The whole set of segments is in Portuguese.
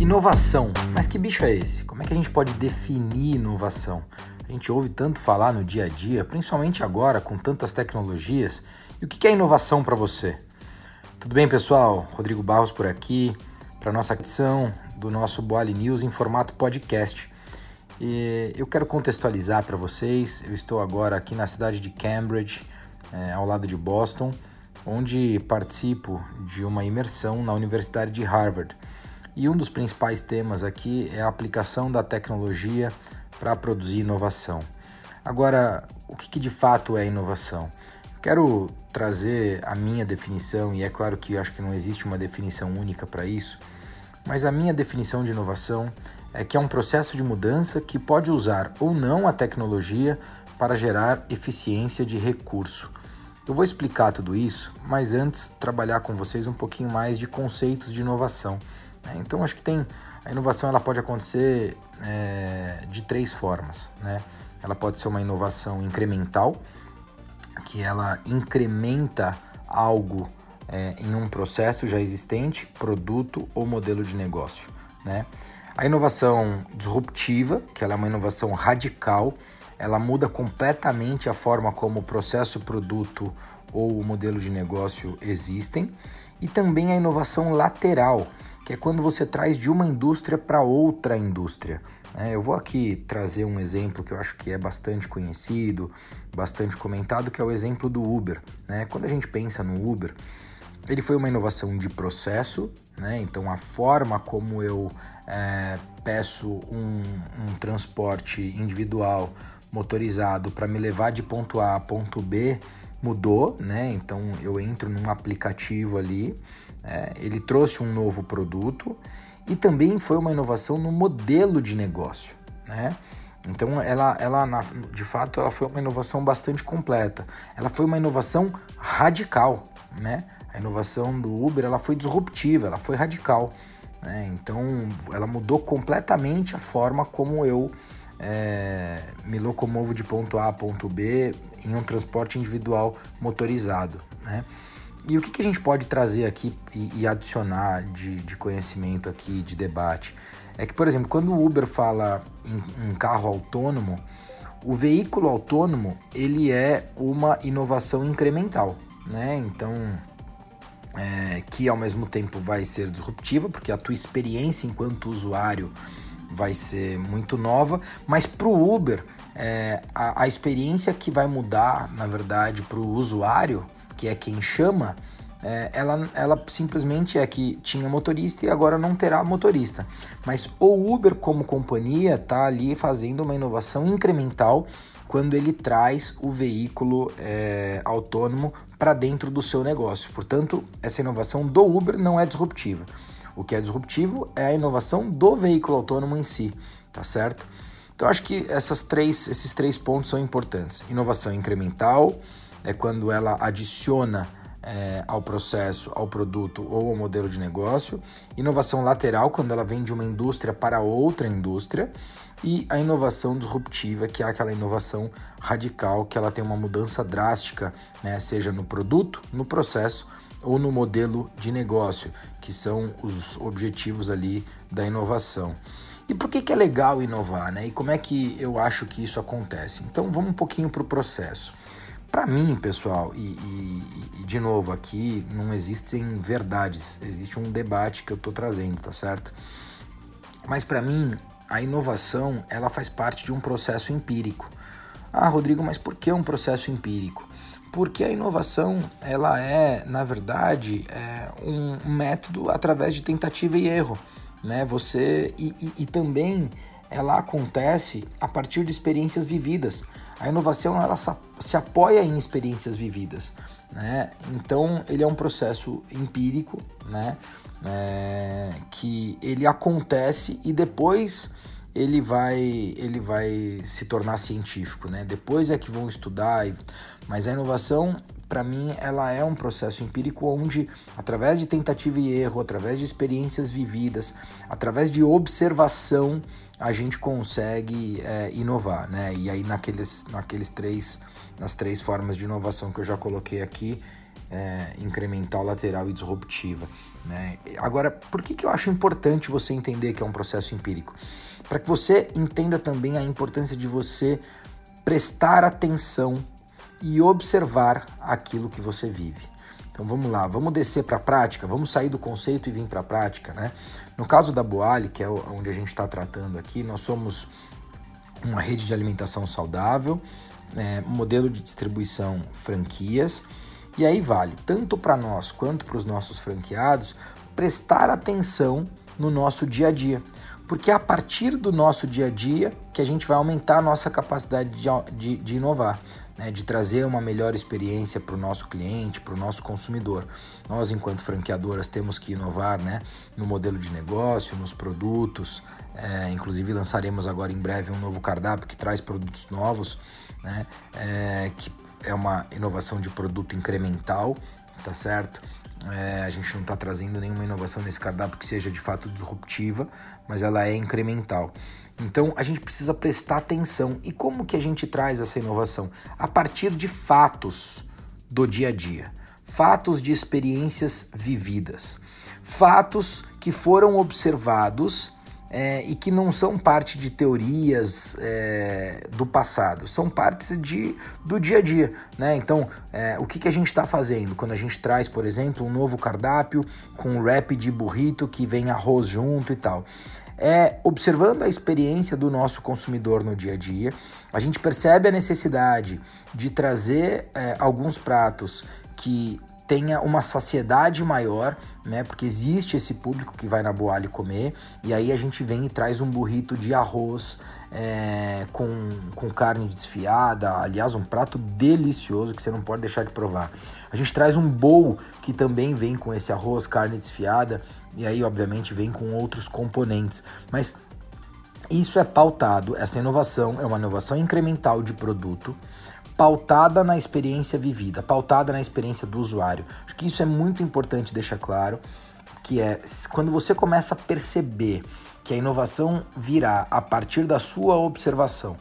Inovação. Mas que bicho é esse? Como é que a gente pode definir inovação? A gente ouve tanto falar no dia a dia, principalmente agora com tantas tecnologias. E o que é inovação para você? Tudo bem, pessoal? Rodrigo Barros por aqui para nossa edição do nosso Boali News em formato podcast. E eu quero contextualizar para vocês. Eu estou agora aqui na cidade de Cambridge, é, ao lado de Boston, onde participo de uma imersão na Universidade de Harvard. E um dos principais temas aqui é a aplicação da tecnologia para produzir inovação. Agora, o que, que de fato é inovação? Quero trazer a minha definição, e é claro que acho que não existe uma definição única para isso, mas a minha definição de inovação é que é um processo de mudança que pode usar ou não a tecnologia para gerar eficiência de recurso. Eu vou explicar tudo isso, mas antes trabalhar com vocês um pouquinho mais de conceitos de inovação. Né? Então acho que tem a inovação ela pode acontecer é, de três formas, né? Ela pode ser uma inovação incremental, que ela incrementa algo é, em um processo já existente, produto ou modelo de negócio, né? A inovação disruptiva, que ela é uma inovação radical, ela muda completamente a forma como o processo, produto ou o modelo de negócio existem, e também a inovação lateral, que é quando você traz de uma indústria para outra indústria. É, eu vou aqui trazer um exemplo que eu acho que é bastante conhecido, bastante comentado, que é o exemplo do Uber. Né? Quando a gente pensa no Uber, ele foi uma inovação de processo, né? então a forma como eu é, peço um, um transporte individual motorizado para me levar de ponto A a ponto B mudou, né? Então eu entro num aplicativo ali, é, ele trouxe um novo produto e também foi uma inovação no modelo de negócio, né? Então ela, ela de fato, ela foi uma inovação bastante completa. Ela foi uma inovação radical, né? A inovação do Uber ela foi disruptiva, ela foi radical. Né? Então ela mudou completamente a forma como eu é, me locomovo de ponto A a ponto B em um transporte individual motorizado. Né? E o que, que, a gente pode trazer aqui e, e adicionar de, de, conhecimento aqui, de debate? É que, por exemplo, quando o Uber fala em, em carro autônomo, o veículo autônomo ele é uma inovação incremental, né? Então, é, que ao mesmo tempo vai ser disruptiva, porque a tua experiência enquanto usuário vai ser muito nova, mas para o Uber, é, a, a, experiência que vai mudar, na verdade, para o usuário, que é quem chama, é, ela, ela simplesmente é que tinha motorista e agora não terá motorista. Mas o Uber, como companhia, está ali fazendo uma inovação incremental quando ele traz o veículo é, autônomo para dentro do seu negócio. Portanto, essa inovação do Uber não é disruptiva. O que é disruptivo é a inovação do veículo autônomo em si, tá certo? Então acho que essas três, esses três pontos são importantes. Inovação incremental é quando ela adiciona é, ao processo, ao produto ou ao modelo de negócio. Inovação lateral, quando ela vem de uma indústria para outra indústria. E a inovação disruptiva, que é aquela inovação radical, que ela tem uma mudança drástica, né, seja no produto, no processo ou no modelo de negócio, que são os objetivos ali da inovação. E por que, que é legal inovar, né? E como é que eu acho que isso acontece? Então vamos um pouquinho para o processo. Para mim, pessoal, e, e, e, de novo aqui não existem verdades, existe um debate que eu estou trazendo, tá certo? Mas para mim a inovação ela faz parte de um processo empírico. Ah, Rodrigo, mas por que um processo empírico? porque a inovação ela é na verdade é um método através de tentativa e erro né você e, e, também ela acontece a partir de experiências vividas a inovação ela se apoia em experiências vividas né então ele é um processo empírico né é, que ele acontece e depois ele vai ele vai se tornar científico, né? Depois é que vão estudar, mas a inovação para mim ela é um processo empírico onde através de tentativa e erro, através de experiências vividas, através de observação a gente consegue é, inovar, né? E aí naqueles naqueles três nas três formas de inovação que eu já coloquei aqui é, incremental, lateral e disruptiva. Né? Agora, por que, que eu acho importante você entender que é um processo empírico? Para que você entenda também a importância de você prestar atenção e observar aquilo que você vive. Então vamos lá, vamos descer para a prática, vamos sair do conceito e vir para a prática, né? No caso da Boali, que é onde a gente está tratando aqui, nós somos uma rede de alimentação saudável, né, modelo de distribuição franquias, e aí vale tanto para nós quanto para os nossos franqueados prestar atenção no nosso dia a dia, porque é a partir do nosso dia a dia que a gente vai aumentar a nossa capacidade de, de, de inovar né, de trazer uma melhor experiência para o nosso cliente, para o nosso consumidor. Nós, enquanto franqueadoras, temos que inovar né, no modelo de negócio, nos produtos. É, inclusive, lançaremos agora em breve um novo cardápio que traz produtos novos, né, é, que é uma inovação de produto incremental, tá certo? É, a gente não está trazendo nenhuma inovação nesse cardápio que seja de fato disruptiva, mas ela é incremental. Então a gente precisa prestar atenção. E como que a gente traz essa inovação? A partir de fatos do dia a dia, fatos de experiências vividas, fatos que foram observados é, e que não são parte de teorias é, do passado, são partes de, do dia a dia. Né? Então, é, o que, que a gente está fazendo quando a gente traz, por exemplo, um novo cardápio com um wrap de burrito que vem arroz junto e tal? é observando a experiência do nosso consumidor no dia a dia, a gente percebe a necessidade de trazer é, alguns pratos que tenha uma saciedade maior, né? Porque existe esse público que vai na Boali comer, e aí a gente vem e traz um burrito de arroz é, com, com carne desfiada, aliás, um prato delicioso que você não pode deixar de provar. A gente traz um bowl que também vem com esse arroz, carne desfiada, e aí, obviamente, vem com outros componentes. Mas isso é pautado, essa inovação é uma inovação incremental de produto pautada na experiência vivida, pautada na experiência do usuário. Acho que isso é muito importante deixar claro, que é quando você começa a perceber que a inovação virá a partir da sua observação,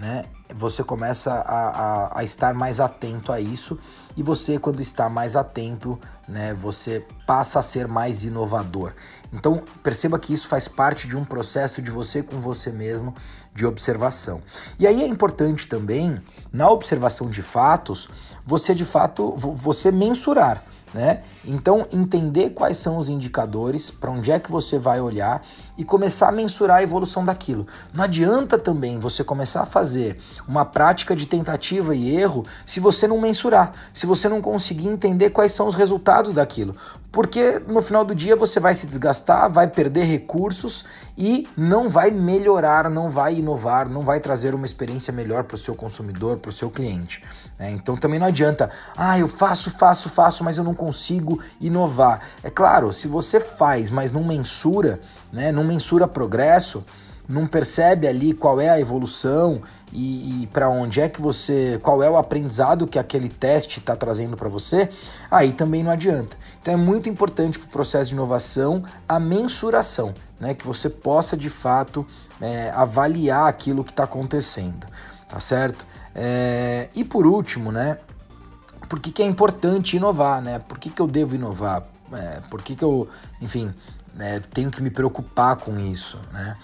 né? Você começa a, a, a, estar mais atento a isso e você, quando está mais atento, né, você passa a ser mais inovador. Então perceba que isso faz parte de um processo de você com você mesmo de observação. E aí é importante também, na observação de fatos, você de fato você mensurar. Né? Então, entender quais são os indicadores, para onde é que você vai olhar e começar a mensurar a evolução daquilo. Não adianta também você começar a fazer uma prática de tentativa e erro se você não mensurar, se você não conseguir entender quais são os resultados daquilo. Porque no final do dia você vai se desgastar, vai perder recursos e não vai melhorar, não vai inovar, não vai trazer uma experiência melhor para o seu consumidor, para o seu cliente. Né? Então também não adianta, ah, eu faço, faço, faço, mas eu não consigo inovar. É claro, se você faz, mas não mensura, né, não mensura progresso, não percebe ali qual é a evolução e, e para onde é que você, qual é o aprendizado que aquele teste está trazendo para você, aí também não adianta. Então é muito importante para o processo de inovação a mensuração, né, que você possa de fato é, avaliar aquilo que está acontecendo, tá certo? É, e por último, né, por que, que é importante inovar, né? Por que, que eu devo inovar? É, por que, que eu, enfim, né, tenho que me preocupar com isso, né?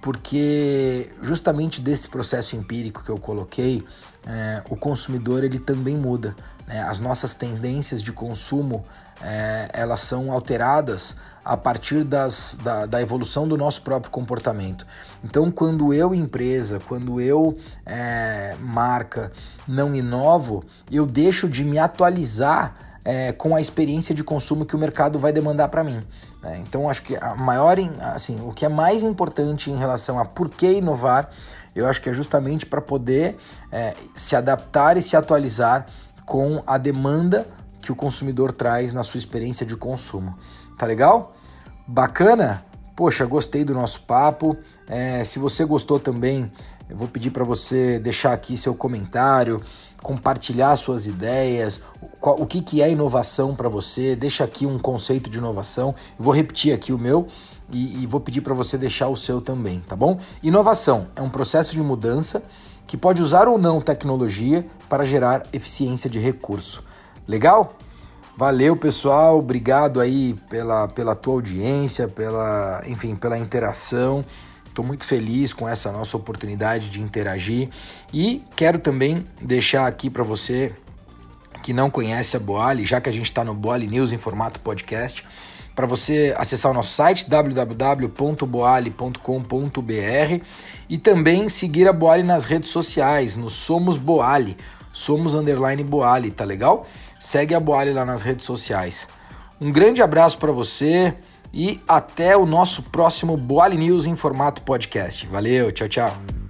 Porque justamente desse processo empírico que eu coloquei, é, o consumidor ele também muda. Né? As nossas tendências de consumo é, elas são alteradas a partir das, da, da, evolução do nosso próprio comportamento. Então, quando eu, empresa, quando eu, é, marca, não inovo, eu deixo de me atualizar é, com a experiência de consumo que o mercado vai demandar para mim. Né? Então, acho que a maior, assim, o que é mais importante em relação a por que inovar, eu acho que é justamente para poder é, se adaptar e se atualizar com a demanda que o consumidor traz na sua experiência de consumo. Tá legal? Bacana? Poxa, gostei do nosso papo. É, se você gostou também, eu vou pedir para você deixar aqui seu comentário, compartilhar suas ideias, o, que, que é inovação para você. Deixa aqui um conceito de inovação. Eu vou repetir aqui o meu e, e vou pedir para você deixar o seu também, tá bom? Inovação é um processo de mudança que pode usar ou não tecnologia para gerar eficiência de recurso. Legal? Valeu, pessoal. Obrigado aí pela, pela tua audiência, pela, enfim, pela interação. Estou muito feliz com essa nossa oportunidade de interagir e quero também deixar aqui para você que não conhece a Boali, já que a gente está no Boali News em formato podcast, para você acessar o nosso site www.boali.com.br e também seguir a Boali nas redes sociais, no Somos Boali, Somos Underline Boali, tá legal? Segue a Boali lá nas redes sociais. Um grande abraço para você e até o nosso próximo Boali News em formato podcast. Valeu, tchau, tchau.